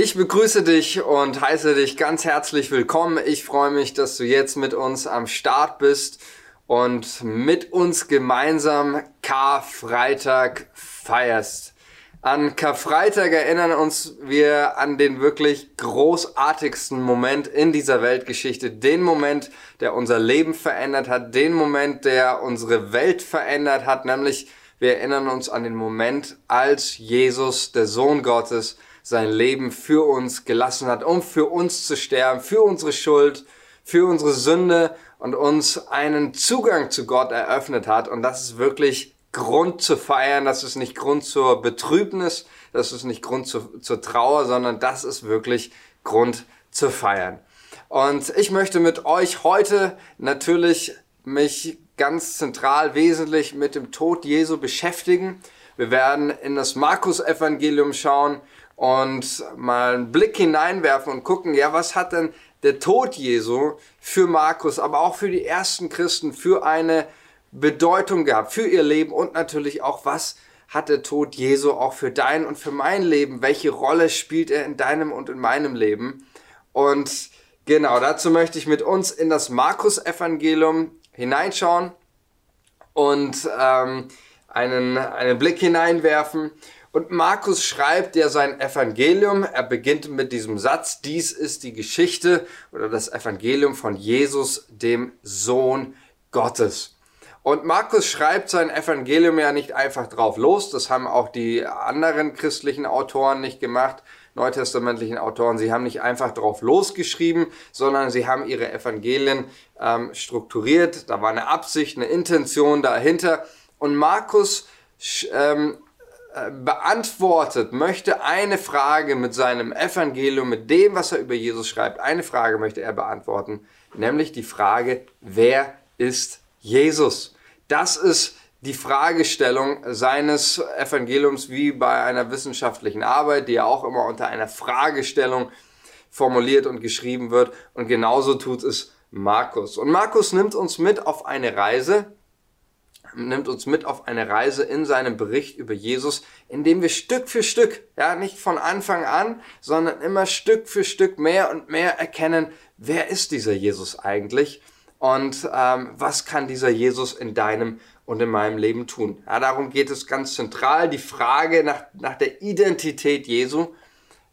Ich begrüße dich und heiße dich ganz herzlich willkommen. Ich freue mich, dass du jetzt mit uns am Start bist und mit uns gemeinsam Karfreitag feierst. An Karfreitag erinnern uns wir an den wirklich großartigsten Moment in dieser Weltgeschichte, den Moment, der unser Leben verändert hat, den Moment, der unsere Welt verändert hat, nämlich wir erinnern uns an den Moment, als Jesus, der Sohn Gottes, sein Leben für uns gelassen hat, um für uns zu sterben, für unsere Schuld, für unsere Sünde und uns einen Zugang zu Gott eröffnet hat. Und das ist wirklich Grund zu feiern, das ist nicht Grund zur Betrübnis, das ist nicht Grund zu, zur Trauer, sondern das ist wirklich Grund zu feiern. Und ich möchte mit euch heute natürlich mich ganz zentral wesentlich mit dem Tod Jesu beschäftigen. Wir werden in das Markus-Evangelium schauen und mal einen Blick hineinwerfen und gucken, ja, was hat denn der Tod Jesu für Markus, aber auch für die ersten Christen für eine Bedeutung gehabt, für ihr Leben und natürlich auch, was hat der Tod Jesu auch für dein und für mein Leben, welche Rolle spielt er in deinem und in meinem Leben. Und genau dazu möchte ich mit uns in das Markus-Evangelium hineinschauen und ähm, einen, einen Blick hineinwerfen. Und Markus schreibt ja sein Evangelium. Er beginnt mit diesem Satz, dies ist die Geschichte oder das Evangelium von Jesus, dem Sohn Gottes. Und Markus schreibt sein Evangelium ja nicht einfach drauf los. Das haben auch die anderen christlichen Autoren nicht gemacht, neutestamentlichen Autoren. Sie haben nicht einfach drauf losgeschrieben, sondern sie haben ihre Evangelien ähm, strukturiert. Da war eine Absicht, eine Intention dahinter. Und Markus ähm, äh, beantwortet, möchte eine Frage mit seinem Evangelium, mit dem, was er über Jesus schreibt, eine Frage möchte er beantworten, nämlich die Frage, wer ist Jesus? Das ist die Fragestellung seines Evangeliums wie bei einer wissenschaftlichen Arbeit, die ja auch immer unter einer Fragestellung formuliert und geschrieben wird. Und genauso tut es Markus. Und Markus nimmt uns mit auf eine Reise, nimmt uns mit auf eine Reise in seinem Bericht über Jesus, in dem wir Stück für Stück, ja, nicht von Anfang an, sondern immer Stück für Stück mehr und mehr erkennen, wer ist dieser Jesus eigentlich und ähm, was kann dieser Jesus in deinem und in meinem Leben tun. Ja, darum geht es ganz zentral. Die Frage nach, nach der Identität Jesu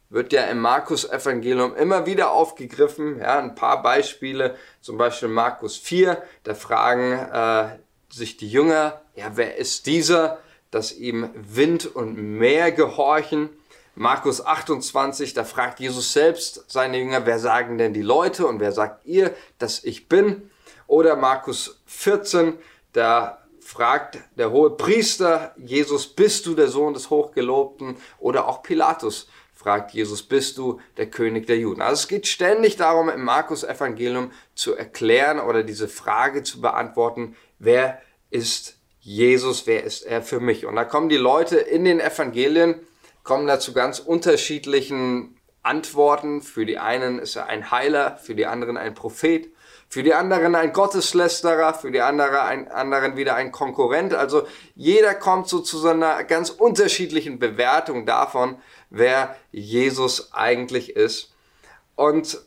wird ja im Markus-Evangelium immer wieder aufgegriffen. Ja, ein paar Beispiele, zum Beispiel Markus 4, da fragen äh, sich die Jünger, ja, wer ist dieser, dass ihm Wind und Meer gehorchen? Markus 28, da fragt Jesus selbst seine Jünger, wer sagen denn die Leute und wer sagt ihr, dass ich bin? Oder Markus 14, da fragt der hohe Priester Jesus, bist du der Sohn des Hochgelobten? Oder auch Pilatus fragt Jesus, bist du der König der Juden? Also es geht ständig darum, im Markus Evangelium zu erklären oder diese Frage zu beantworten, wer ist Jesus, wer ist er für mich? Und da kommen die Leute in den Evangelien, kommen da zu ganz unterschiedlichen Antworten. Für die einen ist er ein Heiler, für die anderen ein Prophet, für die anderen ein Gotteslästerer, für die andere ein, anderen wieder ein Konkurrent. Also jeder kommt so zu so einer ganz unterschiedlichen Bewertung davon, wer Jesus eigentlich ist. Und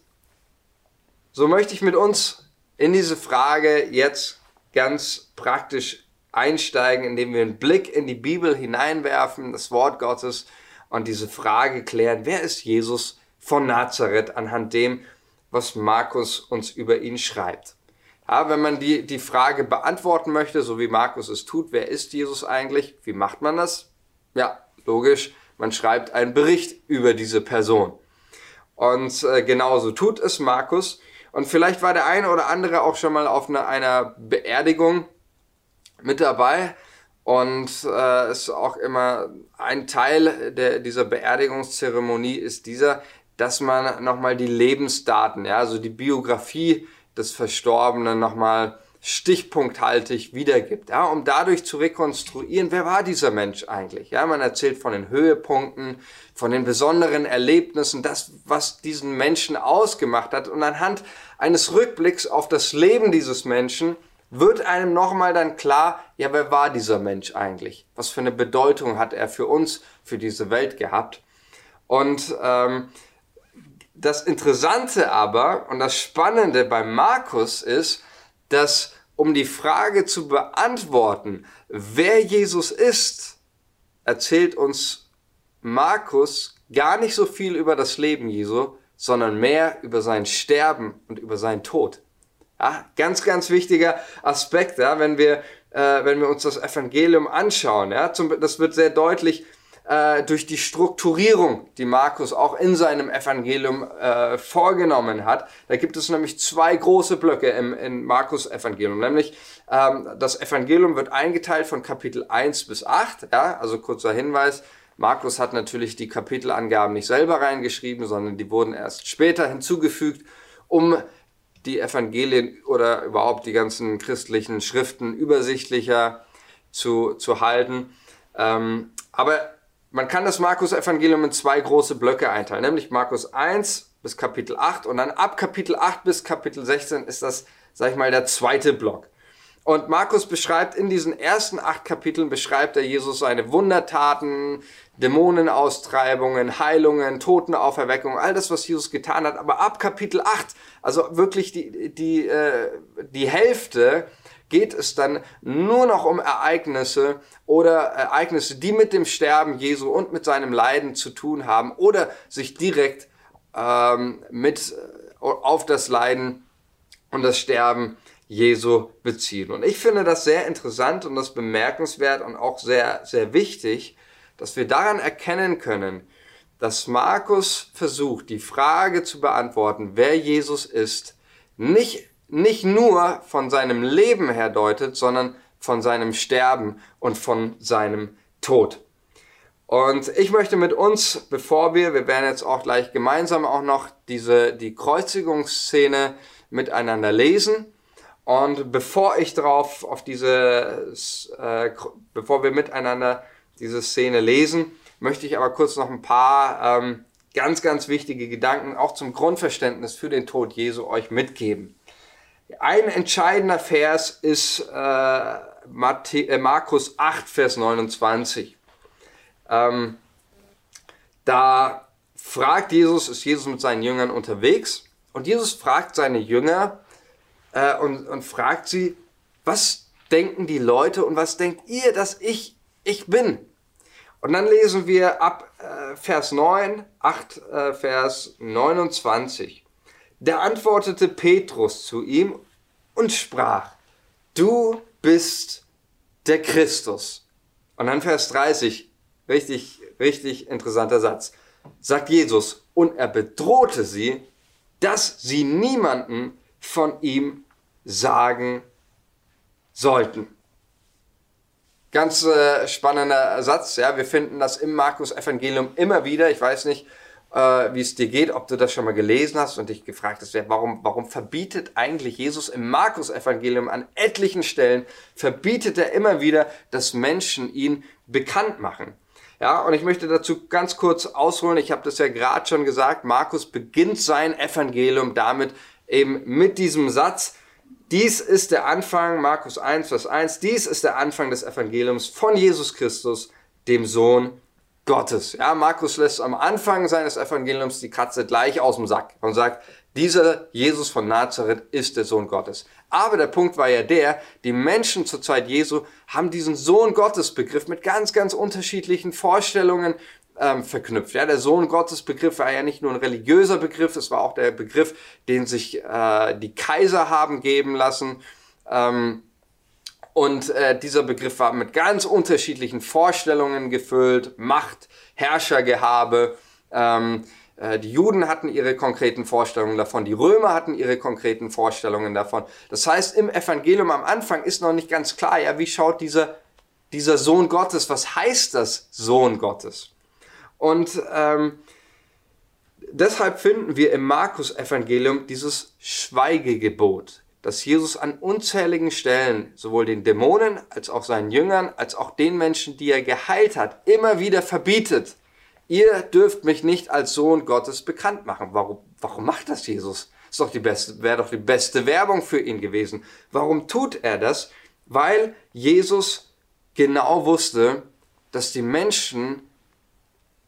so möchte ich mit uns in diese Frage jetzt ganz praktisch einsteigen, indem wir einen Blick in die Bibel hineinwerfen, das Wort Gottes und diese Frage klären, wer ist Jesus von Nazareth anhand dem, was Markus uns über ihn schreibt. Ja, wenn man die, die Frage beantworten möchte, so wie Markus es tut, wer ist Jesus eigentlich? Wie macht man das? Ja, logisch, man schreibt einen Bericht über diese Person. Und äh, genauso tut es Markus. Und vielleicht war der eine oder andere auch schon mal auf eine, einer Beerdigung mit dabei. Und äh, ist auch immer ein Teil der, dieser Beerdigungszeremonie ist dieser, dass man nochmal die Lebensdaten, ja, also die Biografie des Verstorbenen nochmal stichpunkthaltig wiedergibt, ja, um dadurch zu rekonstruieren, wer war dieser Mensch eigentlich. Ja, man erzählt von den Höhepunkten, von den besonderen Erlebnissen, das, was diesen Menschen ausgemacht hat. Und anhand eines Rückblicks auf das Leben dieses Menschen wird einem nochmal dann klar, ja, wer war dieser Mensch eigentlich? Was für eine Bedeutung hat er für uns, für diese Welt gehabt? Und ähm, das Interessante aber und das Spannende bei Markus ist, dass um die Frage zu beantworten, wer Jesus ist, erzählt uns Markus gar nicht so viel über das Leben Jesu, sondern mehr über sein Sterben und über seinen Tod. Ja, ganz, ganz wichtiger Aspekt, ja, wenn wir, äh, wenn wir uns das Evangelium anschauen. Ja, zum, das wird sehr deutlich äh, durch die Strukturierung, die Markus auch in seinem Evangelium äh, vorgenommen hat. Da gibt es nämlich zwei große Blöcke im, im Markus Evangelium. Nämlich ähm, das Evangelium wird eingeteilt von Kapitel 1 bis 8. Ja, also kurzer Hinweis. Markus hat natürlich die Kapitelangaben nicht selber reingeschrieben, sondern die wurden erst später hinzugefügt, um die Evangelien oder überhaupt die ganzen christlichen Schriften übersichtlicher zu, zu halten. Ähm, aber man kann das Markus-Evangelium in zwei große Blöcke einteilen, nämlich Markus 1 bis Kapitel 8 und dann ab Kapitel 8 bis Kapitel 16 ist das, sag ich mal, der zweite Block. Und Markus beschreibt in diesen ersten acht Kapiteln, beschreibt er Jesus seine Wundertaten, Dämonenaustreibungen, Heilungen, Totenauferweckung, all das, was Jesus getan hat. Aber ab Kapitel 8, also wirklich die, die, äh, die Hälfte, geht es dann nur noch um Ereignisse oder Ereignisse, die mit dem Sterben Jesu und mit seinem Leiden zu tun haben oder sich direkt ähm, mit äh, auf das Leiden und das Sterben Jesu beziehen. Und ich finde das sehr interessant und das bemerkenswert und auch sehr, sehr wichtig, dass wir daran erkennen können, dass Markus versucht, die Frage zu beantworten, wer Jesus ist, nicht, nicht nur von seinem Leben her deutet, sondern von seinem Sterben und von seinem Tod. Und ich möchte mit uns, bevor wir, wir werden jetzt auch gleich gemeinsam auch noch diese, die Kreuzigungsszene miteinander lesen, und bevor ich drauf auf diese, äh, bevor wir miteinander diese Szene lesen, möchte ich aber kurz noch ein paar ähm, ganz, ganz wichtige Gedanken auch zum Grundverständnis für den Tod Jesu euch mitgeben. Ein entscheidender Vers ist äh, äh, Markus 8, Vers 29. Ähm, da fragt Jesus, ist Jesus mit seinen Jüngern unterwegs und Jesus fragt seine Jünger, äh, und, und fragt sie, was denken die Leute und was denkt ihr, dass ich ich bin? Und dann lesen wir ab äh, Vers 9, 8, äh, Vers 29. Da antwortete Petrus zu ihm und sprach, du bist der Christus. Und dann Vers 30, richtig, richtig interessanter Satz, sagt Jesus, und er bedrohte sie, dass sie niemanden von ihm sagen sollten. Ganz äh, spannender Satz, ja, wir finden das im Markus Evangelium immer wieder. Ich weiß nicht, äh, wie es dir geht, ob du das schon mal gelesen hast und dich gefragt hast, warum, warum verbietet eigentlich Jesus im Markus Evangelium an etlichen Stellen, verbietet er immer wieder, dass Menschen ihn bekannt machen. Ja, und ich möchte dazu ganz kurz ausholen. Ich habe das ja gerade schon gesagt. Markus beginnt sein Evangelium damit eben mit diesem Satz, dies ist der Anfang, Markus 1, Vers 1, dies ist der Anfang des Evangeliums von Jesus Christus, dem Sohn Gottes. Ja, Markus lässt am Anfang seines Evangeliums die Katze gleich aus dem Sack und sagt, dieser Jesus von Nazareth ist der Sohn Gottes. Aber der Punkt war ja der, die Menschen zur Zeit Jesu haben diesen Sohn Gottes Begriff mit ganz, ganz unterschiedlichen Vorstellungen ähm, verknüpft. Ja, der Sohn Gottes Begriff war ja nicht nur ein religiöser Begriff, es war auch der Begriff, den sich äh, die Kaiser haben geben lassen. Ähm, und äh, dieser Begriff war mit ganz unterschiedlichen Vorstellungen gefüllt, Macht, Herrschergehabe. Ähm, äh, die Juden hatten ihre konkreten Vorstellungen davon, die Römer hatten ihre konkreten Vorstellungen davon. Das heißt, im Evangelium am Anfang ist noch nicht ganz klar, ja, wie schaut dieser, dieser Sohn Gottes, was heißt das Sohn Gottes? Und ähm, deshalb finden wir im Markus-Evangelium dieses Schweigegebot, das Jesus an unzähligen Stellen sowohl den Dämonen als auch seinen Jüngern, als auch den Menschen, die er geheilt hat, immer wieder verbietet. Ihr dürft mich nicht als Sohn Gottes bekannt machen. Warum, warum macht das Jesus? Ist doch die beste, wäre doch die beste Werbung für ihn gewesen. Warum tut er das? Weil Jesus genau wusste, dass die Menschen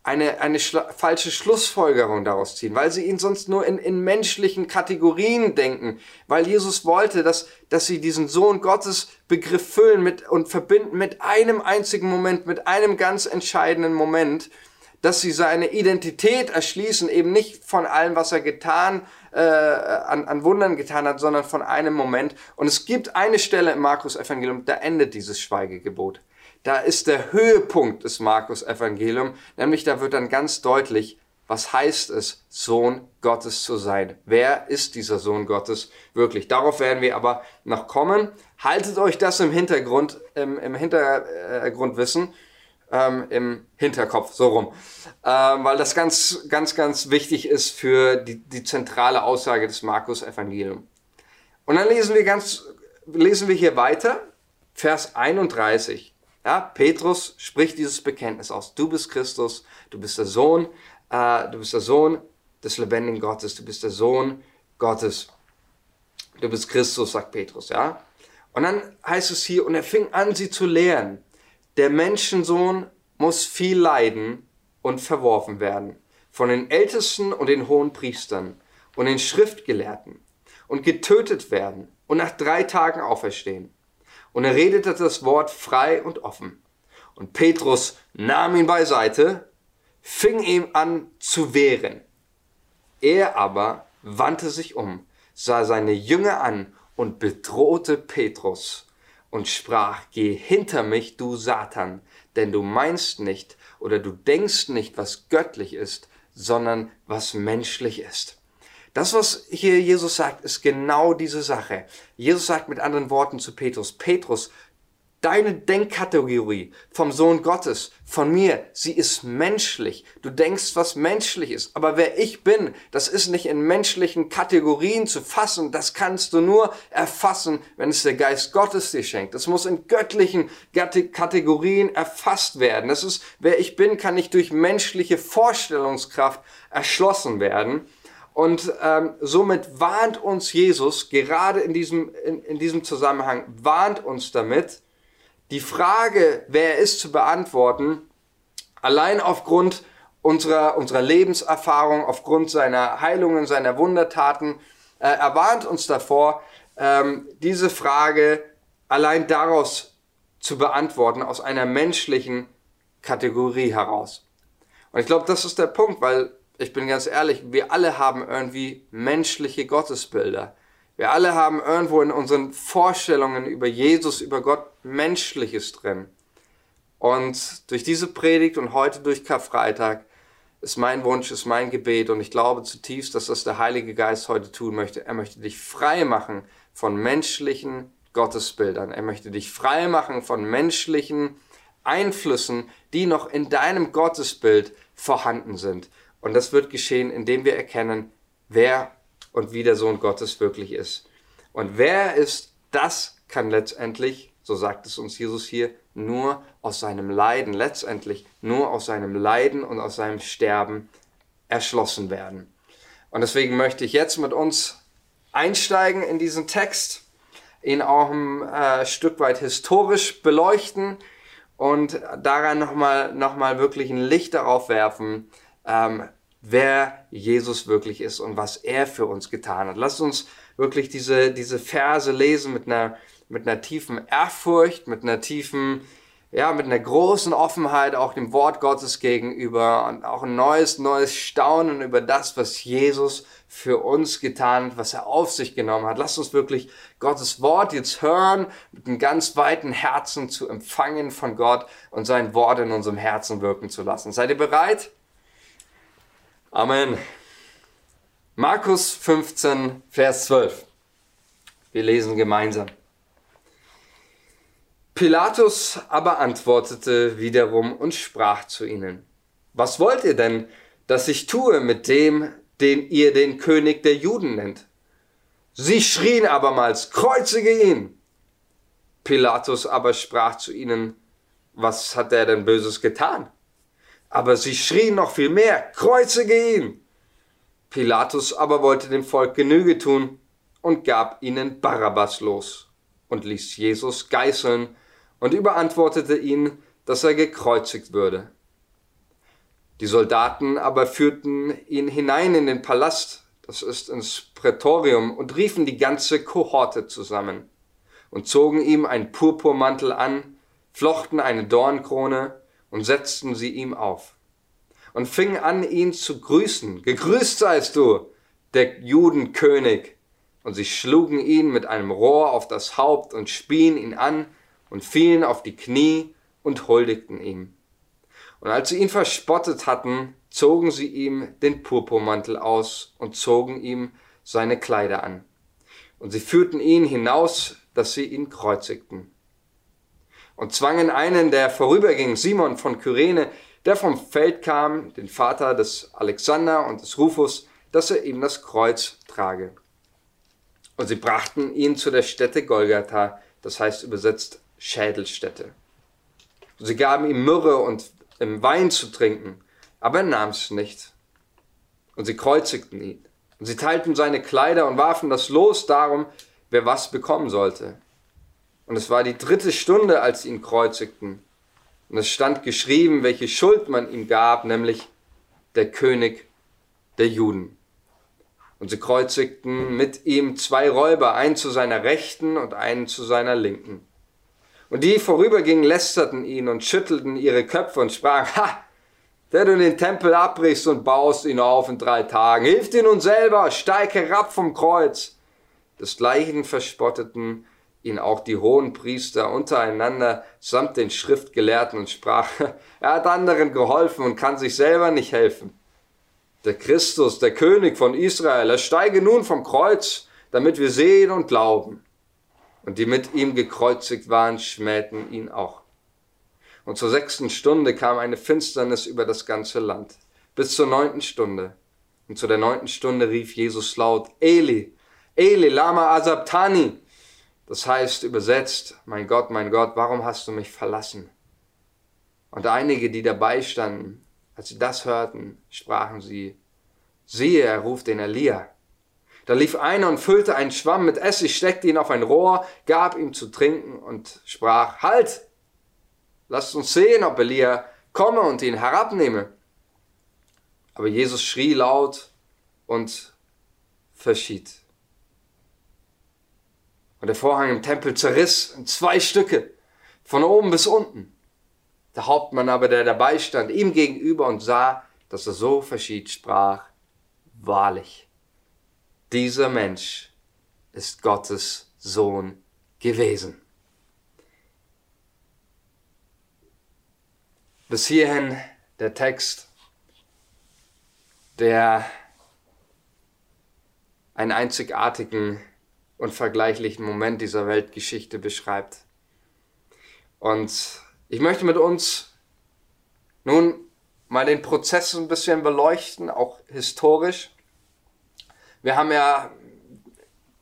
eine, eine falsche Schlussfolgerung daraus ziehen, weil sie ihn sonst nur in, in menschlichen Kategorien denken, weil Jesus wollte, dass, dass sie diesen Sohn Gottes Begriff füllen mit, und verbinden mit einem einzigen Moment, mit einem ganz entscheidenden Moment, dass sie seine Identität erschließen, eben nicht von allem, was er getan, äh, an, an Wundern getan hat, sondern von einem Moment. Und es gibt eine Stelle im Markus Evangelium, da endet dieses Schweigegebot da ist der Höhepunkt des Markus Evangelium, nämlich da wird dann ganz deutlich, was heißt es, Sohn Gottes zu sein? Wer ist dieser Sohn Gottes wirklich? Darauf werden wir aber noch kommen. Haltet euch das im Hintergrund, im, im Hintergrund ähm, im Hinterkopf, so rum, ähm, weil das ganz, ganz, ganz wichtig ist für die, die zentrale Aussage des Markus Evangelium. Und dann lesen wir ganz, lesen wir hier weiter, Vers 31. Ja, Petrus spricht dieses Bekenntnis aus. Du bist Christus, du bist der Sohn, äh, du bist der Sohn des lebendigen Gottes, du bist der Sohn Gottes. Du bist Christus, sagt Petrus, ja. Und dann heißt es hier, und er fing an, sie zu lehren. Der Menschensohn muss viel leiden und verworfen werden von den Ältesten und den hohen Priestern und den Schriftgelehrten und getötet werden und nach drei Tagen auferstehen. Und er redete das Wort frei und offen. Und Petrus nahm ihn beiseite, fing ihm an zu wehren. Er aber wandte sich um, sah seine Jünger an und bedrohte Petrus und sprach, geh hinter mich, du Satan, denn du meinst nicht oder du denkst nicht, was göttlich ist, sondern was menschlich ist. Das, was hier Jesus sagt, ist genau diese Sache. Jesus sagt mit anderen Worten zu Petrus, Petrus, deine Denkkategorie vom Sohn Gottes, von mir, sie ist menschlich. Du denkst, was menschlich ist. Aber wer ich bin, das ist nicht in menschlichen Kategorien zu fassen. Das kannst du nur erfassen, wenn es der Geist Gottes dir schenkt. Das muss in göttlichen Kategorien erfasst werden. Das ist, wer ich bin, kann nicht durch menschliche Vorstellungskraft erschlossen werden. Und ähm, somit warnt uns Jesus, gerade in diesem, in, in diesem Zusammenhang, warnt uns damit, die Frage, wer er ist, zu beantworten, allein aufgrund unserer, unserer Lebenserfahrung, aufgrund seiner Heilungen, seiner Wundertaten. Äh, er warnt uns davor, ähm, diese Frage allein daraus zu beantworten, aus einer menschlichen Kategorie heraus. Und ich glaube, das ist der Punkt, weil ich bin ganz ehrlich, wir alle haben irgendwie menschliche Gottesbilder. Wir alle haben irgendwo in unseren Vorstellungen über Jesus, über Gott Menschliches drin. Und durch diese Predigt und heute durch Karfreitag ist mein Wunsch, ist mein Gebet und ich glaube zutiefst, dass das der Heilige Geist heute tun möchte. Er möchte dich frei machen von menschlichen Gottesbildern. Er möchte dich frei machen von menschlichen Einflüssen, die noch in deinem Gottesbild vorhanden sind. Und das wird geschehen, indem wir erkennen, wer und wie der Sohn Gottes wirklich ist. Und wer er ist, das kann letztendlich, so sagt es uns Jesus hier, nur aus seinem Leiden, letztendlich nur aus seinem Leiden und aus seinem Sterben erschlossen werden. Und deswegen möchte ich jetzt mit uns einsteigen in diesen Text, ihn auch ein äh, Stück weit historisch beleuchten und daran nochmal noch wirklich ein Licht darauf werfen, ähm, wer Jesus wirklich ist und was er für uns getan hat. Lasst uns wirklich diese, diese Verse lesen mit einer, mit einer tiefen Ehrfurcht, mit einer tiefen, ja, mit einer großen Offenheit auch dem Wort Gottes gegenüber und auch ein neues, neues Staunen über das, was Jesus für uns getan hat, was er auf sich genommen hat. Lasst uns wirklich Gottes Wort jetzt hören, mit einem ganz weiten Herzen zu empfangen von Gott und sein Wort in unserem Herzen wirken zu lassen. Seid ihr bereit? Amen. Markus 15, Vers 12. Wir lesen gemeinsam. Pilatus aber antwortete wiederum und sprach zu ihnen, was wollt ihr denn, dass ich tue mit dem, den ihr den König der Juden nennt? Sie schrien abermals, kreuzige ihn! Pilatus aber sprach zu ihnen, was hat er denn Böses getan? Aber sie schrien noch viel mehr, kreuzige ihn! Pilatus aber wollte dem Volk Genüge tun und gab ihnen Barabbas los und ließ Jesus geißeln und überantwortete ihn, dass er gekreuzigt würde. Die Soldaten aber führten ihn hinein in den Palast, das ist ins Prätorium, und riefen die ganze Kohorte zusammen und zogen ihm einen Purpurmantel an, flochten eine Dornkrone und setzten sie ihm auf und fingen an, ihn zu grüßen. Gegrüßt seist du, der Judenkönig. Und sie schlugen ihn mit einem Rohr auf das Haupt und spien ihn an und fielen auf die Knie und huldigten ihm. Und als sie ihn verspottet hatten, zogen sie ihm den Purpurmantel aus und zogen ihm seine Kleider an. Und sie führten ihn hinaus, dass sie ihn kreuzigten. Und zwangen einen, der vorüberging, Simon von Kyrene, der vom Feld kam, den Vater des Alexander und des Rufus, dass er ihm das Kreuz trage. Und sie brachten ihn zu der Stätte Golgatha, das heißt übersetzt Schädelstätte. Und sie gaben ihm Myrrhe und Wein zu trinken, aber er nahm es nicht. Und sie kreuzigten ihn. Und sie teilten seine Kleider und warfen das Los darum, wer was bekommen sollte. Und es war die dritte Stunde, als sie ihn kreuzigten. Und es stand geschrieben, welche Schuld man ihm gab, nämlich der König der Juden. Und sie kreuzigten mit ihm zwei Räuber, einen zu seiner Rechten und einen zu seiner Linken. Und die vorübergingen, lästerten ihn und schüttelten ihre Köpfe und sprachen, ha, der du den Tempel abbrichst und baust ihn auf in drei Tagen, hilf dir nun selber, steig herab vom Kreuz. Desgleichen verspotteten ihn auch die hohen Priester untereinander samt den Schriftgelehrten und sprach, er hat anderen geholfen und kann sich selber nicht helfen. Der Christus, der König von Israel, er steige nun vom Kreuz, damit wir sehen und glauben. Und die mit ihm gekreuzigt waren, schmähten ihn auch. Und zur sechsten Stunde kam eine Finsternis über das ganze Land, bis zur neunten Stunde. Und zu der neunten Stunde rief Jesus laut, Eli, Eli, lama asabtani, das heißt übersetzt, mein Gott, mein Gott, warum hast du mich verlassen? Und einige, die dabei standen, als sie das hörten, sprachen sie, siehe, er ruft den Elia. Da lief einer und füllte einen Schwamm mit Essig, steckte ihn auf ein Rohr, gab ihm zu trinken und sprach, halt, lasst uns sehen, ob Elia komme und ihn herabnehme. Aber Jesus schrie laut und verschied. Und der Vorhang im Tempel zerriss in zwei Stücke, von oben bis unten. Der Hauptmann aber, der dabei stand, ihm gegenüber und sah, dass er so verschied, sprach, wahrlich, dieser Mensch ist Gottes Sohn gewesen. Bis hierhin der Text, der einen einzigartigen unvergleichlichen Moment dieser Weltgeschichte beschreibt. Und ich möchte mit uns nun mal den Prozess ein bisschen beleuchten, auch historisch. Wir haben ja,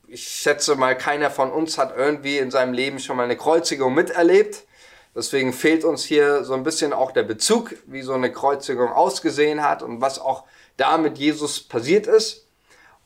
ich schätze mal, keiner von uns hat irgendwie in seinem Leben schon mal eine Kreuzigung miterlebt. Deswegen fehlt uns hier so ein bisschen auch der Bezug, wie so eine Kreuzigung ausgesehen hat und was auch da mit Jesus passiert ist.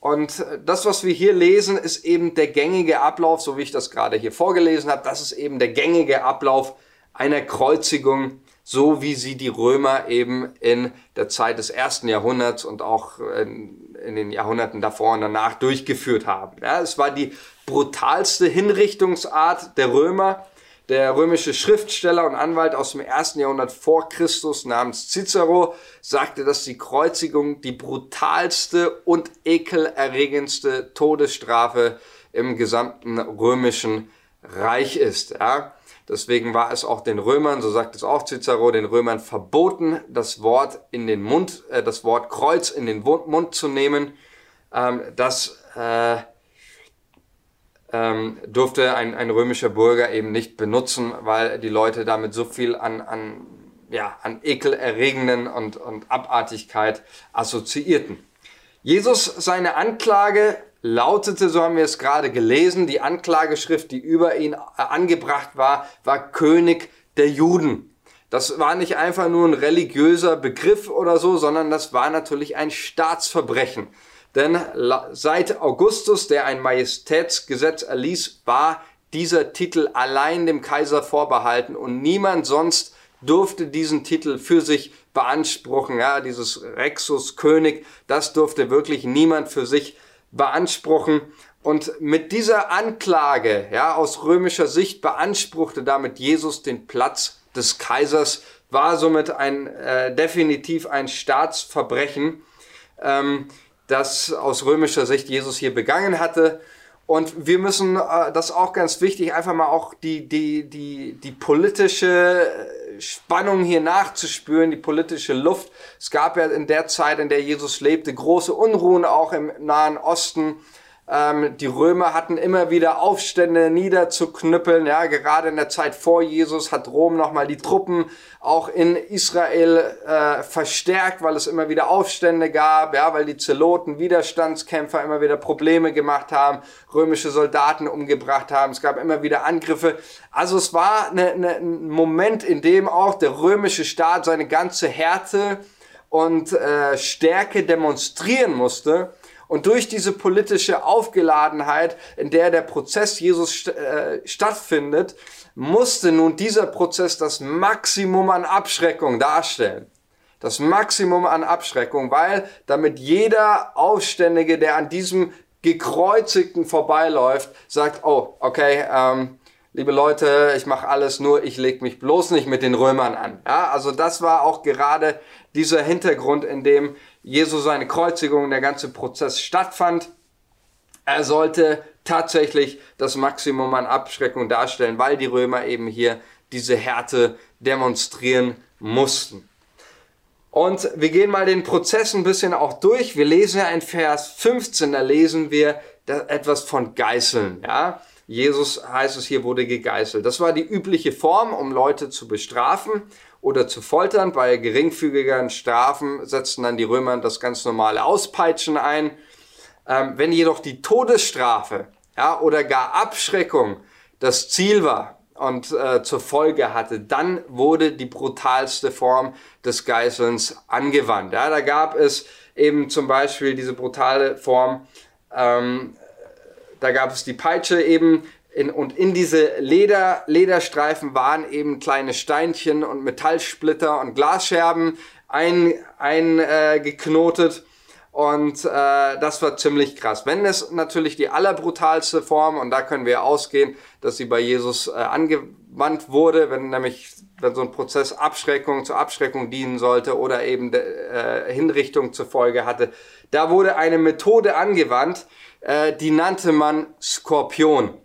Und das, was wir hier lesen, ist eben der gängige Ablauf, so wie ich das gerade hier vorgelesen habe. Das ist eben der gängige Ablauf einer Kreuzigung, so wie sie die Römer eben in der Zeit des ersten Jahrhunderts und auch in, in den Jahrhunderten davor und danach durchgeführt haben. Ja, es war die brutalste Hinrichtungsart der Römer. Der römische Schriftsteller und Anwalt aus dem ersten Jahrhundert vor Christus namens Cicero sagte, dass die Kreuzigung die brutalste und ekelerregendste Todesstrafe im gesamten römischen Reich ist. Ja. Deswegen war es auch den Römern, so sagt es auch Cicero, den Römern verboten, das Wort in den Mund, äh, das Wort Kreuz in den Mund zu nehmen. Ähm, das äh, ähm, durfte ein, ein römischer Bürger eben nicht benutzen, weil die Leute damit so viel an, an, ja, an ekelerregenden und, und Abartigkeit assoziierten. Jesus, seine Anklage lautete, so haben wir es gerade gelesen, die Anklageschrift, die über ihn angebracht war, war König der Juden. Das war nicht einfach nur ein religiöser Begriff oder so, sondern das war natürlich ein Staatsverbrechen. Denn seit Augustus, der ein Majestätsgesetz erließ, war dieser Titel allein dem Kaiser vorbehalten und niemand sonst durfte diesen Titel für sich beanspruchen. Ja, dieses Rexus König, das durfte wirklich niemand für sich beanspruchen. Und mit dieser Anklage, ja, aus römischer Sicht beanspruchte damit Jesus den Platz des Kaisers, war somit ein äh, definitiv ein Staatsverbrechen, ähm, das aus römischer Sicht Jesus hier begangen hatte. Und wir müssen, äh, das ist auch ganz wichtig, einfach mal auch die, die, die, die politische Spannung hier nachzuspüren, die politische Luft. Es gab ja in der Zeit, in der Jesus lebte, große Unruhen auch im Nahen Osten. Ähm, die Römer hatten immer wieder Aufstände niederzuknüppeln. Ja, gerade in der Zeit vor Jesus hat Rom nochmal die Truppen auch in Israel äh, verstärkt, weil es immer wieder Aufstände gab, ja, weil die Zeloten, Widerstandskämpfer immer wieder Probleme gemacht haben, römische Soldaten umgebracht haben. Es gab immer wieder Angriffe. Also es war eine, eine, ein Moment, in dem auch der römische Staat seine ganze Härte und äh, Stärke demonstrieren musste und durch diese politische Aufgeladenheit, in der der Prozess Jesus st äh, stattfindet, musste nun dieser Prozess das Maximum an Abschreckung darstellen. Das Maximum an Abschreckung, weil damit jeder Aufständige, der an diesem gekreuzigten vorbeiläuft, sagt, oh, okay, ähm, liebe Leute, ich mache alles nur, ich leg mich bloß nicht mit den Römern an. Ja, also das war auch gerade dieser Hintergrund, in dem Jesu seine Kreuzigung, der ganze Prozess stattfand. Er sollte tatsächlich das Maximum an Abschreckung darstellen, weil die Römer eben hier diese Härte demonstrieren mussten. Und wir gehen mal den Prozess ein bisschen auch durch. Wir lesen ja in Vers 15, da lesen wir etwas von Geißeln, ja. Jesus heißt es hier wurde gegeißelt. Das war die übliche Form, um Leute zu bestrafen oder zu foltern. Bei geringfügigeren Strafen setzten dann die Römer das ganz normale Auspeitschen ein. Ähm, wenn jedoch die Todesstrafe ja, oder gar Abschreckung das Ziel war und äh, zur Folge hatte, dann wurde die brutalste Form des Geißelns angewandt. Ja, da gab es eben zum Beispiel diese brutale Form, ähm, da gab es die Peitsche eben, in, und in diese Leder, Lederstreifen waren eben kleine Steinchen und Metallsplitter und Glasscherben eingeknotet. Ein, äh, und äh, das war ziemlich krass. Wenn es natürlich die allerbrutalste Form, und da können wir ausgehen, dass sie bei Jesus äh, angewandt wurde, wenn nämlich wenn so ein Prozess Abschreckung zur Abschreckung dienen sollte oder eben äh, Hinrichtung zur Folge hatte, da wurde eine Methode angewandt, äh, die nannte man Skorpion.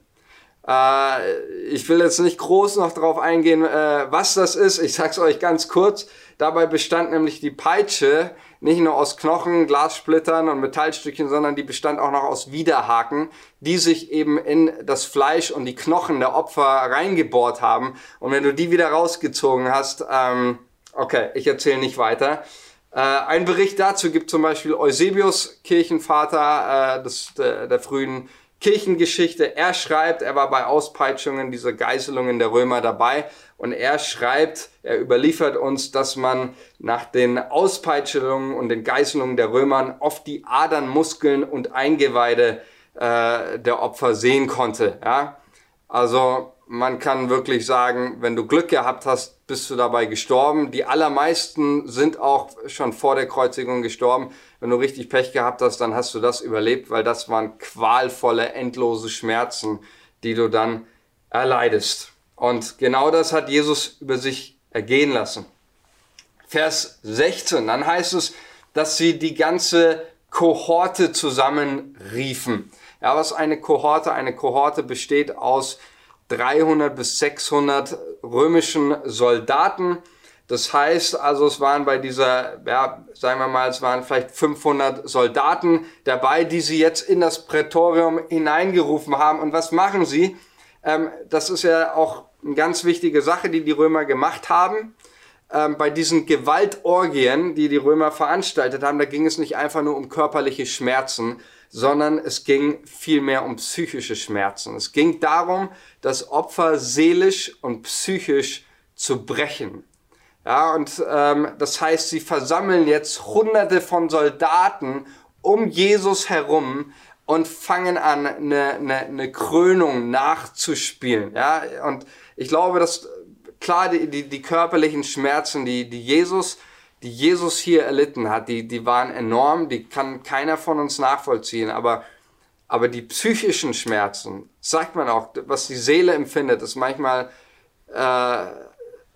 Äh, ich will jetzt nicht groß noch darauf eingehen, äh, was das ist. Ich sag's euch ganz kurz. Dabei bestand nämlich die Peitsche nicht nur aus Knochen, Glassplittern und Metallstückchen, sondern die bestand auch noch aus Widerhaken, die sich eben in das Fleisch und die Knochen der Opfer reingebohrt haben. Und wenn du die wieder rausgezogen hast, ähm, okay, ich erzähle nicht weiter. Äh, ein Bericht dazu gibt zum Beispiel Eusebius, Kirchenvater äh, des, der, der frühen Kirchengeschichte. Er schreibt, er war bei Auspeitschungen dieser Geiselungen der Römer dabei und er schreibt, er überliefert uns, dass man nach den Auspeitschungen und den Geiselungen der Römern oft die Adern, Muskeln und Eingeweide äh, der Opfer sehen konnte. Ja? Also man kann wirklich sagen, wenn du Glück gehabt hast, bist du dabei gestorben. Die allermeisten sind auch schon vor der Kreuzigung gestorben. Wenn du richtig Pech gehabt hast, dann hast du das überlebt, weil das waren qualvolle, endlose Schmerzen, die du dann erleidest. Und genau das hat Jesus über sich ergehen lassen. Vers 16, dann heißt es, dass sie die ganze Kohorte zusammenriefen. Ja, was eine Kohorte? Eine Kohorte besteht aus 300 bis 600 römischen Soldaten. Das heißt also, es waren bei dieser, ja, sagen wir mal, es waren vielleicht 500 Soldaten dabei, die sie jetzt in das Prätorium hineingerufen haben. Und was machen sie? Ähm, das ist ja auch eine ganz wichtige Sache, die die Römer gemacht haben. Ähm, bei diesen Gewaltorgien, die die Römer veranstaltet haben, da ging es nicht einfach nur um körperliche Schmerzen, sondern es ging vielmehr um psychische Schmerzen. Es ging darum, das Opfer seelisch und psychisch zu brechen. Ja, und ähm, das heißt, sie versammeln jetzt hunderte von Soldaten um Jesus herum und fangen an, eine, eine, eine Krönung nachzuspielen. Ja, und ich glaube, dass klar, die, die, die körperlichen Schmerzen, die, die Jesus, die Jesus hier erlitten hat, die, die waren enorm, die kann keiner von uns nachvollziehen, aber, aber die psychischen Schmerzen, sagt man auch, was die Seele empfindet, ist manchmal, äh,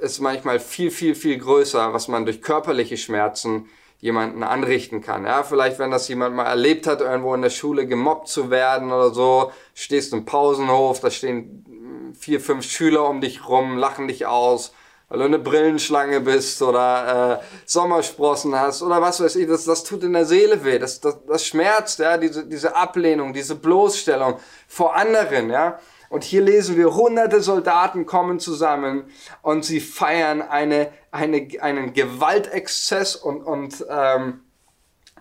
ist manchmal viel, viel, viel größer, was man durch körperliche Schmerzen jemanden anrichten kann. Ja, vielleicht, wenn das jemand mal erlebt hat, irgendwo in der Schule gemobbt zu werden oder so, stehst im Pausenhof, da stehen vier, fünf Schüler um dich rum, lachen dich aus, weil du eine Brillenschlange bist oder äh, Sommersprossen hast oder was weiß ich, das, das tut in der Seele weh, das, das, das schmerzt, ja, diese, diese Ablehnung, diese Bloßstellung vor anderen, ja. Und hier lesen wir, hunderte Soldaten kommen zusammen und sie feiern eine, eine, einen Gewaltexzess und, und, ähm,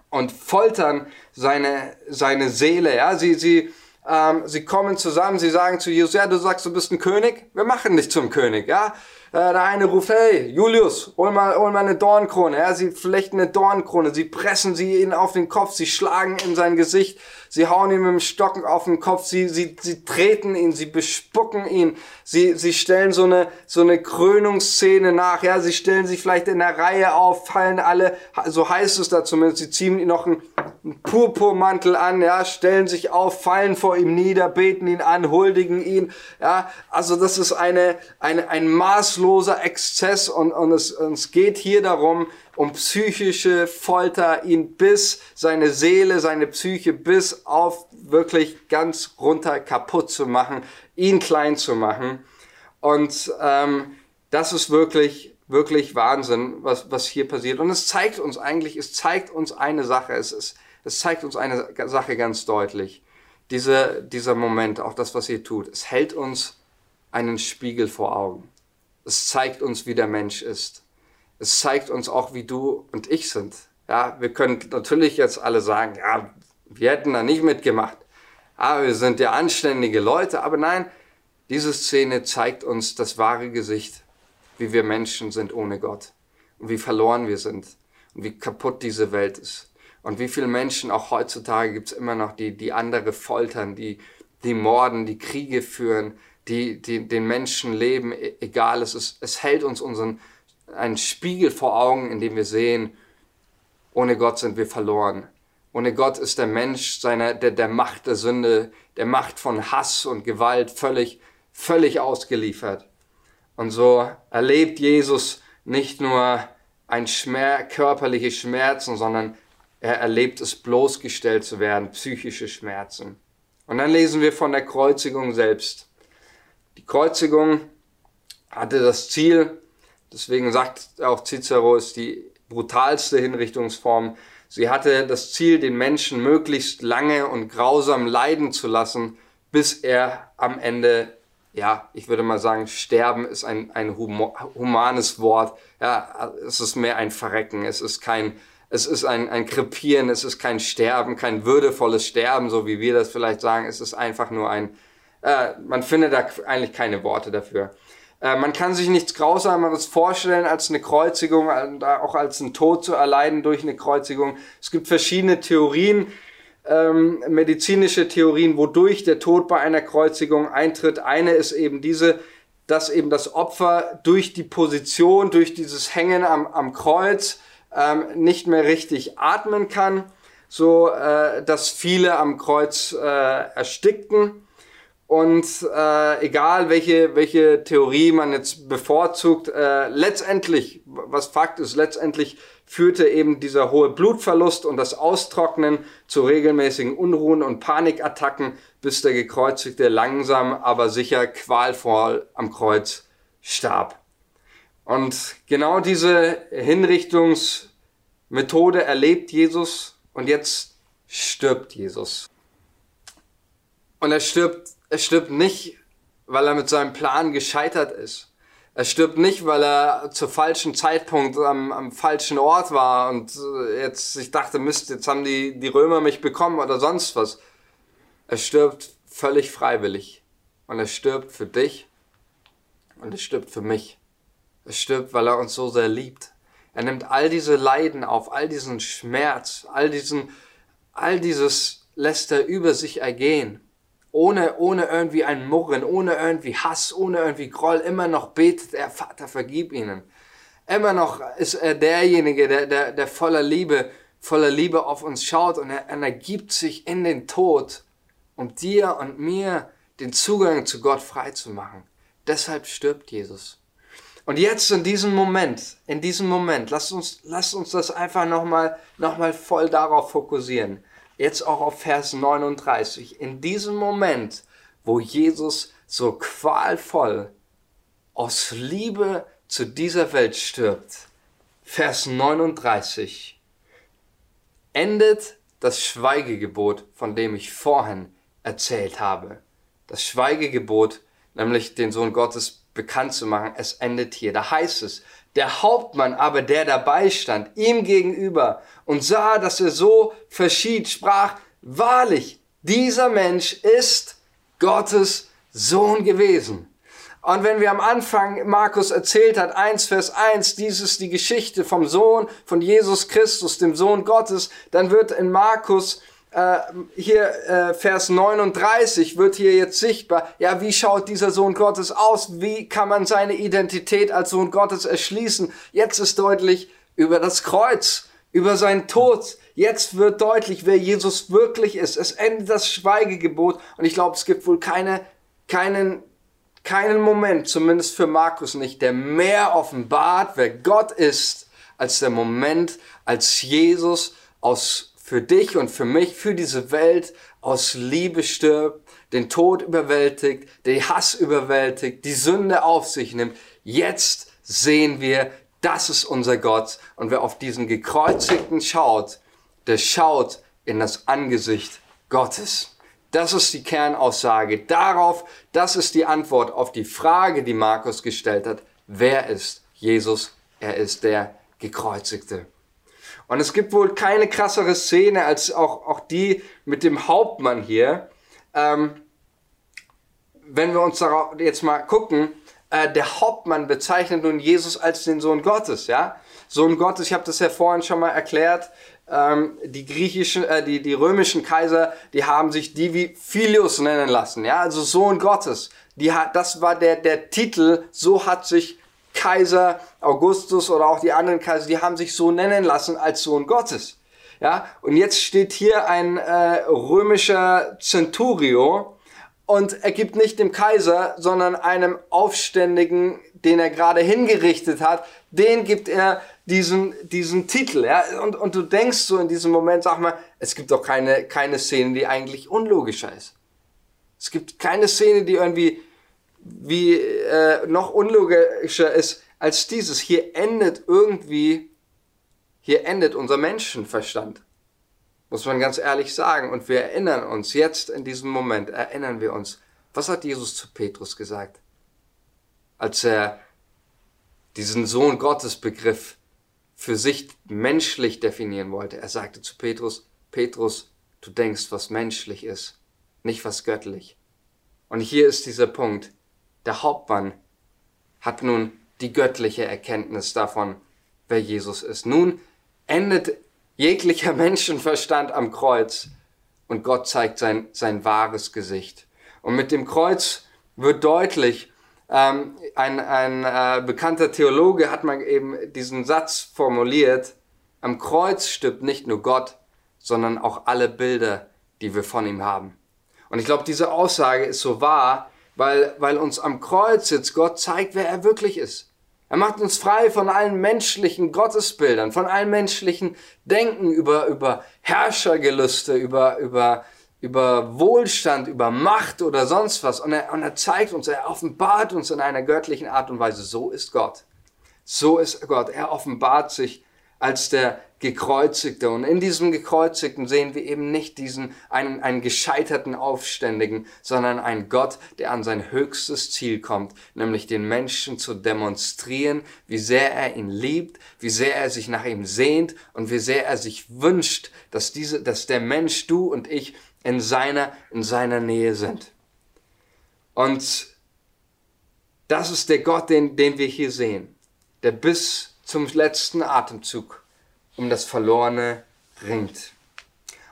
und foltern seine, seine Seele. Ja? Sie, sie, ähm, sie kommen zusammen, sie sagen zu Jesus, ja, du sagst, du bist ein König, wir machen dich zum König. Ja? Äh, der eine ruft, hey, Julius, hol mal, hol mal eine Dornkrone. Ja, sie flechten eine Dornkrone, sie pressen sie ihn auf den Kopf, sie schlagen in sein Gesicht, sie hauen ihm mit dem Stocken auf den Kopf, sie, sie, sie treten ihn, sie bespucken ihn, sie, sie stellen so eine, so eine Krönungsszene nach, ja, sie stellen sich vielleicht in der Reihe auf, fallen alle, so heißt es da zumindest, sie ziehen ihn noch einen, Purpurmantel an, ja, stellen sich auf, fallen vor ihm nieder, beten ihn an, huldigen ihn, ja, also das ist eine, eine, ein maßloser maßloser Exzess und, und es, es geht hier darum, um psychische Folter, ihn bis seine Seele, seine Psyche bis auf wirklich ganz runter kaputt zu machen, ihn klein zu machen. Und ähm, das ist wirklich, wirklich Wahnsinn, was, was hier passiert. Und es zeigt uns eigentlich, es zeigt uns eine Sache, es, ist, es zeigt uns eine Sache ganz deutlich. Diese, dieser Moment, auch das, was ihr tut, es hält uns einen Spiegel vor Augen. Es zeigt uns, wie der Mensch ist. Es zeigt uns auch, wie du und ich sind. Ja, wir können natürlich jetzt alle sagen, ja, wir hätten da nicht mitgemacht. Aber wir sind ja anständige Leute. Aber nein, diese Szene zeigt uns das wahre Gesicht, wie wir Menschen sind ohne Gott und wie verloren wir sind und wie kaputt diese Welt ist. Und wie viele Menschen auch heutzutage gibt es immer noch, die, die andere foltern, die, die morden, die Kriege führen, die, die den Menschen leben, e-, egal, es, ist, es hält uns unseren, einen Spiegel vor Augen, in dem wir sehen, ohne Gott sind wir verloren. Ohne Gott ist der Mensch seiner, der, der Macht der Sünde, der Macht von Hass und Gewalt völlig, völlig ausgeliefert. Und so erlebt Jesus nicht nur ein Schmer körperliche Schmerzen, sondern er erlebt es bloßgestellt zu werden, psychische Schmerzen. Und dann lesen wir von der Kreuzigung selbst. Die Kreuzigung hatte das Ziel, deswegen sagt auch Cicero, ist die brutalste Hinrichtungsform. Sie hatte das Ziel, den Menschen möglichst lange und grausam leiden zu lassen, bis er am Ende, ja, ich würde mal sagen, sterben ist ein, ein humanes Wort. Ja, es ist mehr ein Verrecken. Es ist kein, es ist ein, ein Krepieren. Es ist kein Sterben, kein würdevolles Sterben, so wie wir das vielleicht sagen. Es ist einfach nur ein, äh, man findet da eigentlich keine Worte dafür. Äh, man kann sich nichts Grausameres vorstellen als eine Kreuzigung, äh, auch als einen Tod zu erleiden durch eine Kreuzigung. Es gibt verschiedene Theorien, ähm, medizinische Theorien, wodurch der Tod bei einer Kreuzigung eintritt. Eine ist eben diese, dass eben das Opfer durch die Position, durch dieses Hängen am, am Kreuz ähm, nicht mehr richtig atmen kann, so äh, dass viele am Kreuz äh, erstickten. Und äh, egal welche, welche Theorie man jetzt bevorzugt, äh, letztendlich, was Fakt ist, letztendlich führte eben dieser hohe Blutverlust und das Austrocknen zu regelmäßigen Unruhen und Panikattacken, bis der Gekreuzigte langsam, aber sicher qualvoll am Kreuz starb. Und genau diese Hinrichtungsmethode erlebt Jesus und jetzt stirbt Jesus. Und er stirbt er stirbt nicht, weil er mit seinem Plan gescheitert ist. Er stirbt nicht, weil er zu falschen Zeitpunkt am, am falschen Ort war und äh, jetzt sich dachte, Mist, jetzt haben die, die Römer mich bekommen oder sonst was. Er stirbt völlig freiwillig. Und er stirbt für dich und er stirbt für mich. Er stirbt, weil er uns so sehr liebt. Er nimmt all diese Leiden auf, all diesen Schmerz, all diesen, all dieses lässt er über sich ergehen ohne, ohne irgendwie ein Murren, ohne irgendwie Hass, ohne irgendwie Groll, immer noch betet er, Vater, vergib ihnen. Immer noch ist er derjenige, der, der, der voller Liebe, voller Liebe auf uns schaut und er, und er gibt sich in den Tod, um dir und mir den Zugang zu Gott frei zu machen. Deshalb stirbt Jesus. Und jetzt in diesem Moment, in diesem Moment, lasst uns, lasst uns das einfach nochmal noch mal voll darauf fokussieren. Jetzt auch auf Vers 39. In diesem Moment, wo Jesus so qualvoll aus Liebe zu dieser Welt stirbt, Vers 39, endet das Schweigegebot, von dem ich vorhin erzählt habe. Das Schweigegebot, nämlich den Sohn Gottes bekannt zu machen. Es endet hier. Da heißt es, der Hauptmann aber, der dabei stand, ihm gegenüber und sah, dass er so verschied, sprach, wahrlich, dieser Mensch ist Gottes Sohn gewesen. Und wenn wir am Anfang Markus erzählt hat, 1 Vers 1, dieses die Geschichte vom Sohn von Jesus Christus, dem Sohn Gottes, dann wird in Markus äh, hier äh, Vers 39 wird hier jetzt sichtbar, ja, wie schaut dieser Sohn Gottes aus? Wie kann man seine Identität als Sohn Gottes erschließen? Jetzt ist deutlich über das Kreuz, über seinen Tod. Jetzt wird deutlich, wer Jesus wirklich ist. Es endet das Schweigegebot und ich glaube, es gibt wohl keine, keinen, keinen Moment, zumindest für Markus nicht, der mehr offenbart, wer Gott ist, als der Moment, als Jesus aus für dich und für mich, für diese Welt aus Liebe stirbt, den Tod überwältigt, den Hass überwältigt, die Sünde auf sich nimmt. Jetzt sehen wir, das ist unser Gott. Und wer auf diesen gekreuzigten schaut, der schaut in das Angesicht Gottes. Das ist die Kernaussage. Darauf, das ist die Antwort auf die Frage, die Markus gestellt hat. Wer ist Jesus? Er ist der Gekreuzigte. Und es gibt wohl keine krassere Szene als auch, auch die mit dem Hauptmann hier. Ähm, wenn wir uns darauf jetzt mal gucken, äh, der Hauptmann bezeichnet nun Jesus als den Sohn Gottes, ja? Sohn Gottes, ich habe das ja vorhin schon mal erklärt, ähm, die griechischen, äh, die, die römischen Kaiser, die haben sich Divi Filius nennen lassen, ja, also Sohn Gottes. Die hat, das war der, der Titel, so hat sich Kaiser Augustus oder auch die anderen Kaiser, die haben sich so nennen lassen als Sohn Gottes. Ja, und jetzt steht hier ein äh, römischer Centurio und er gibt nicht dem Kaiser, sondern einem Aufständigen, den er gerade hingerichtet hat, den gibt er diesen, diesen Titel. Ja? Und, und du denkst so in diesem Moment, sag mal, es gibt doch keine, keine Szene, die eigentlich unlogischer ist. Es gibt keine Szene, die irgendwie wie äh, noch unlogischer ist als dieses. Hier endet irgendwie, hier endet unser Menschenverstand. Muss man ganz ehrlich sagen. Und wir erinnern uns jetzt in diesem Moment, erinnern wir uns, was hat Jesus zu Petrus gesagt? Als er diesen Sohn Gottes Begriff für sich menschlich definieren wollte. Er sagte zu Petrus, Petrus, du denkst, was menschlich ist, nicht was göttlich. Und hier ist dieser Punkt der Hauptmann, hat nun die göttliche Erkenntnis davon, wer Jesus ist. Nun endet jeglicher Menschenverstand am Kreuz und Gott zeigt sein, sein wahres Gesicht. Und mit dem Kreuz wird deutlich, ähm, ein, ein äh, bekannter Theologe hat man eben diesen Satz formuliert, am Kreuz stirbt nicht nur Gott, sondern auch alle Bilder, die wir von ihm haben. Und ich glaube, diese Aussage ist so wahr, weil, weil uns am Kreuz jetzt Gott zeigt, wer er wirklich ist. Er macht uns frei von allen menschlichen Gottesbildern, von allen menschlichen Denken über, über Herrschergelüste, über, über, über Wohlstand, über Macht oder sonst was. Und er, und er zeigt uns, er offenbart uns in einer göttlichen Art und Weise. So ist Gott. So ist Gott. Er offenbart sich als der Gekreuzigte. Und in diesem Gekreuzigten sehen wir eben nicht diesen, einen, einen gescheiterten Aufständigen, sondern einen Gott, der an sein höchstes Ziel kommt, nämlich den Menschen zu demonstrieren, wie sehr er ihn liebt, wie sehr er sich nach ihm sehnt und wie sehr er sich wünscht, dass diese, dass der Mensch, du und ich, in seiner, in seiner Nähe sind. Und das ist der Gott, den, den wir hier sehen, der bis zum letzten Atemzug um das Verlorene ringt.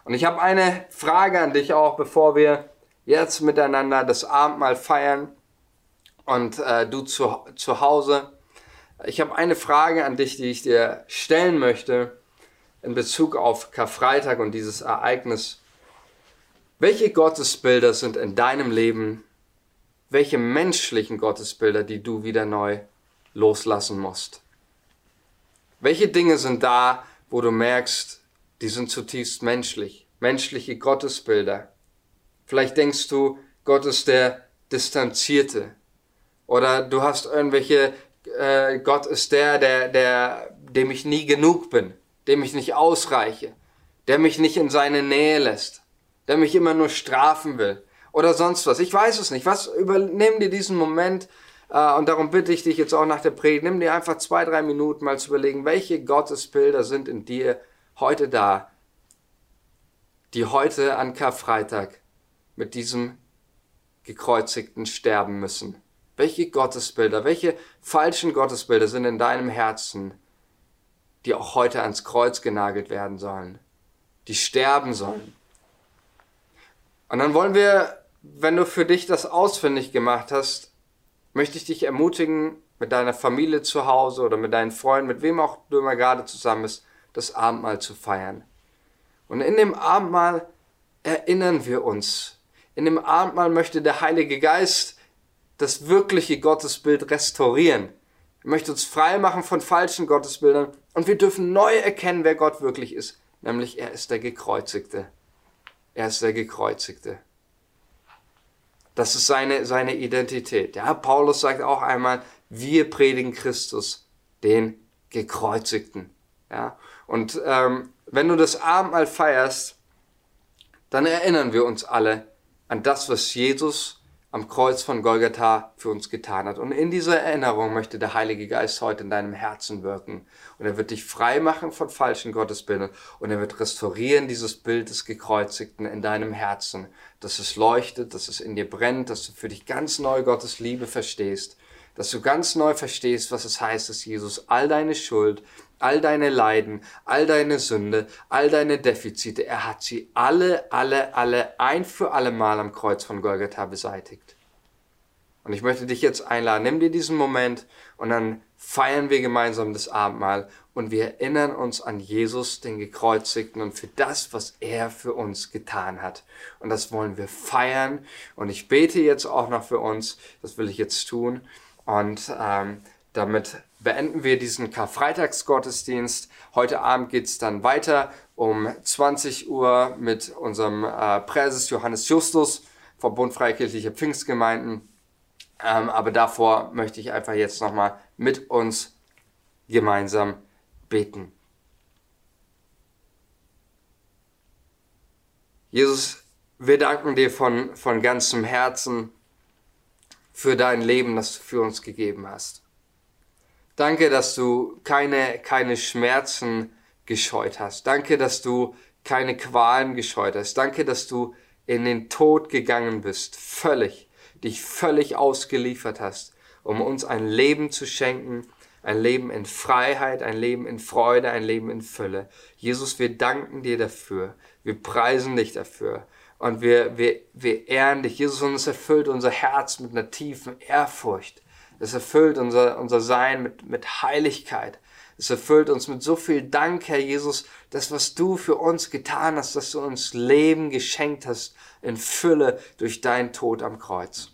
Und ich habe eine Frage an dich auch, bevor wir jetzt miteinander das Abendmahl feiern und äh, du zu, zu Hause. Ich habe eine Frage an dich, die ich dir stellen möchte in Bezug auf Karfreitag und dieses Ereignis. Welche Gottesbilder sind in deinem Leben, welche menschlichen Gottesbilder, die du wieder neu loslassen musst? Welche Dinge sind da, wo du merkst, die sind zutiefst menschlich, menschliche Gottesbilder? Vielleicht denkst du, Gott ist der Distanzierte. Oder du hast irgendwelche, äh, Gott ist der, der, der, dem ich nie genug bin dem ich nicht ausreiche, der mich nicht in seine Nähe lässt, der mich immer nur strafen will oder sonst was. Ich weiß es nicht. Was übernimm dir diesen Moment und darum bitte ich dich jetzt auch nach der Predigt, nimm dir einfach zwei, drei Minuten mal zu überlegen, welche Gottesbilder sind in dir heute da, die heute an Karfreitag mit diesem gekreuzigten sterben müssen. Welche Gottesbilder, welche falschen Gottesbilder sind in deinem Herzen, die auch heute ans Kreuz genagelt werden sollen, die sterben sollen. Und dann wollen wir, wenn du für dich das ausfindig gemacht hast, möchte ich dich ermutigen, mit deiner Familie zu Hause oder mit deinen Freunden, mit wem auch du immer gerade zusammen bist, das Abendmahl zu feiern. Und in dem Abendmahl erinnern wir uns. In dem Abendmahl möchte der Heilige Geist das wirkliche Gottesbild restaurieren. Er möchte uns frei machen von falschen Gottesbildern und wir dürfen neu erkennen, wer Gott wirklich ist. Nämlich er ist der Gekreuzigte. Er ist der Gekreuzigte. Das ist seine, seine Identität. Ja, Paulus sagt auch einmal, wir predigen Christus, den Gekreuzigten. Ja, und ähm, wenn du das Abendmahl feierst, dann erinnern wir uns alle an das, was Jesus am Kreuz von Golgatha für uns getan hat. Und in dieser Erinnerung möchte der Heilige Geist heute in deinem Herzen wirken. Und er wird dich frei machen von falschen Gottesbildern. Und er wird restaurieren dieses Bild des Gekreuzigten in deinem Herzen, dass es leuchtet, dass es in dir brennt, dass du für dich ganz neu Gottes Liebe verstehst, dass du ganz neu verstehst, was es heißt, dass Jesus all deine Schuld, all deine Leiden, all deine Sünde, all deine Defizite, er hat sie alle, alle, alle ein für alle Mal am Kreuz von Golgatha beseitigt. Und ich möchte dich jetzt einladen, nimm dir diesen Moment und dann feiern wir gemeinsam das Abendmahl und wir erinnern uns an Jesus, den Gekreuzigten und für das, was er für uns getan hat. Und das wollen wir feiern und ich bete jetzt auch noch für uns, das will ich jetzt tun und ähm, damit beenden wir diesen Karfreitagsgottesdienst. Heute Abend geht's dann weiter um 20 Uhr mit unserem äh, Präses Johannes Justus vom Bund Freikirchlicher Pfingstgemeinden. Ähm, aber davor möchte ich einfach jetzt nochmal mit uns gemeinsam beten. Jesus, wir danken dir von, von ganzem Herzen für dein Leben, das du für uns gegeben hast. Danke, dass du keine, keine Schmerzen gescheut hast. Danke, dass du keine Qualen gescheut hast. Danke, dass du in den Tod gegangen bist, völlig, dich völlig ausgeliefert hast, um uns ein Leben zu schenken, ein Leben in Freiheit, ein Leben in Freude, ein Leben in Fülle. Jesus, wir danken dir dafür. Wir preisen dich dafür. Und wir, wir, wir ehren dich. Jesus, und es erfüllt unser Herz mit einer tiefen Ehrfurcht es erfüllt unser, unser Sein mit, mit Heiligkeit. Es erfüllt uns mit so viel Dank, Herr Jesus, das, was du für uns getan hast, dass du uns Leben geschenkt hast in Fülle durch deinen Tod am Kreuz.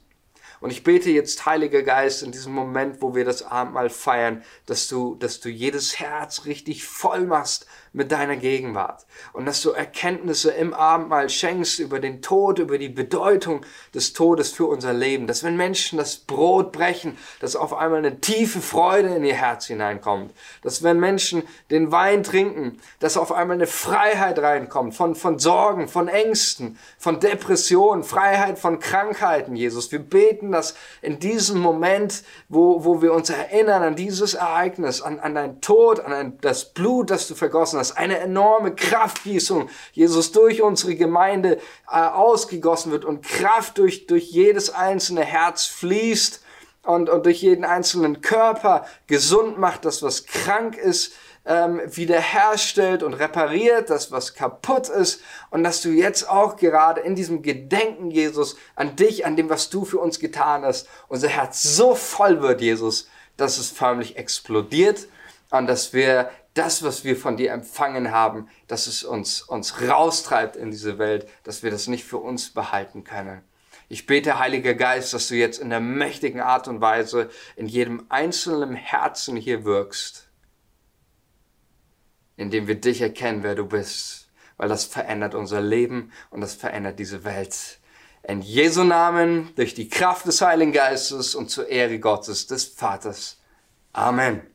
Und ich bete jetzt, Heiliger Geist, in diesem Moment, wo wir das Abendmahl feiern, dass du, dass du jedes Herz richtig voll machst mit deiner Gegenwart. Und dass du Erkenntnisse im Abendmahl schenkst über den Tod, über die Bedeutung des Todes für unser Leben, dass wenn Menschen das Brot brechen, dass auf einmal eine tiefe Freude in ihr Herz hineinkommt, dass wenn Menschen den Wein trinken, dass auf einmal eine Freiheit reinkommt von, von Sorgen, von Ängsten, von Depressionen, Freiheit von Krankheiten, Jesus. Wir beten, dass in diesem Moment, wo, wo wir uns erinnern an dieses Ereignis, an, an dein Tod, an ein, das Blut, das du vergossen hast, dass eine enorme Kraftgießung, Jesus, durch unsere Gemeinde äh, ausgegossen wird und Kraft durch, durch jedes einzelne Herz fließt und, und durch jeden einzelnen Körper gesund macht, das was krank ist, ähm, wiederherstellt und repariert, das, was kaputt ist. Und dass du jetzt auch gerade in diesem Gedenken, Jesus, an dich, an dem, was du für uns getan hast, unser Herz so voll wird, Jesus, dass es förmlich explodiert und dass wir das, was wir von dir empfangen haben, dass es uns, uns raustreibt in diese Welt, dass wir das nicht für uns behalten können. Ich bete, Heiliger Geist, dass du jetzt in der mächtigen Art und Weise in jedem einzelnen Herzen hier wirkst, indem wir dich erkennen, wer du bist, weil das verändert unser Leben und das verändert diese Welt. In Jesu Namen, durch die Kraft des Heiligen Geistes und zur Ehre Gottes, des Vaters. Amen.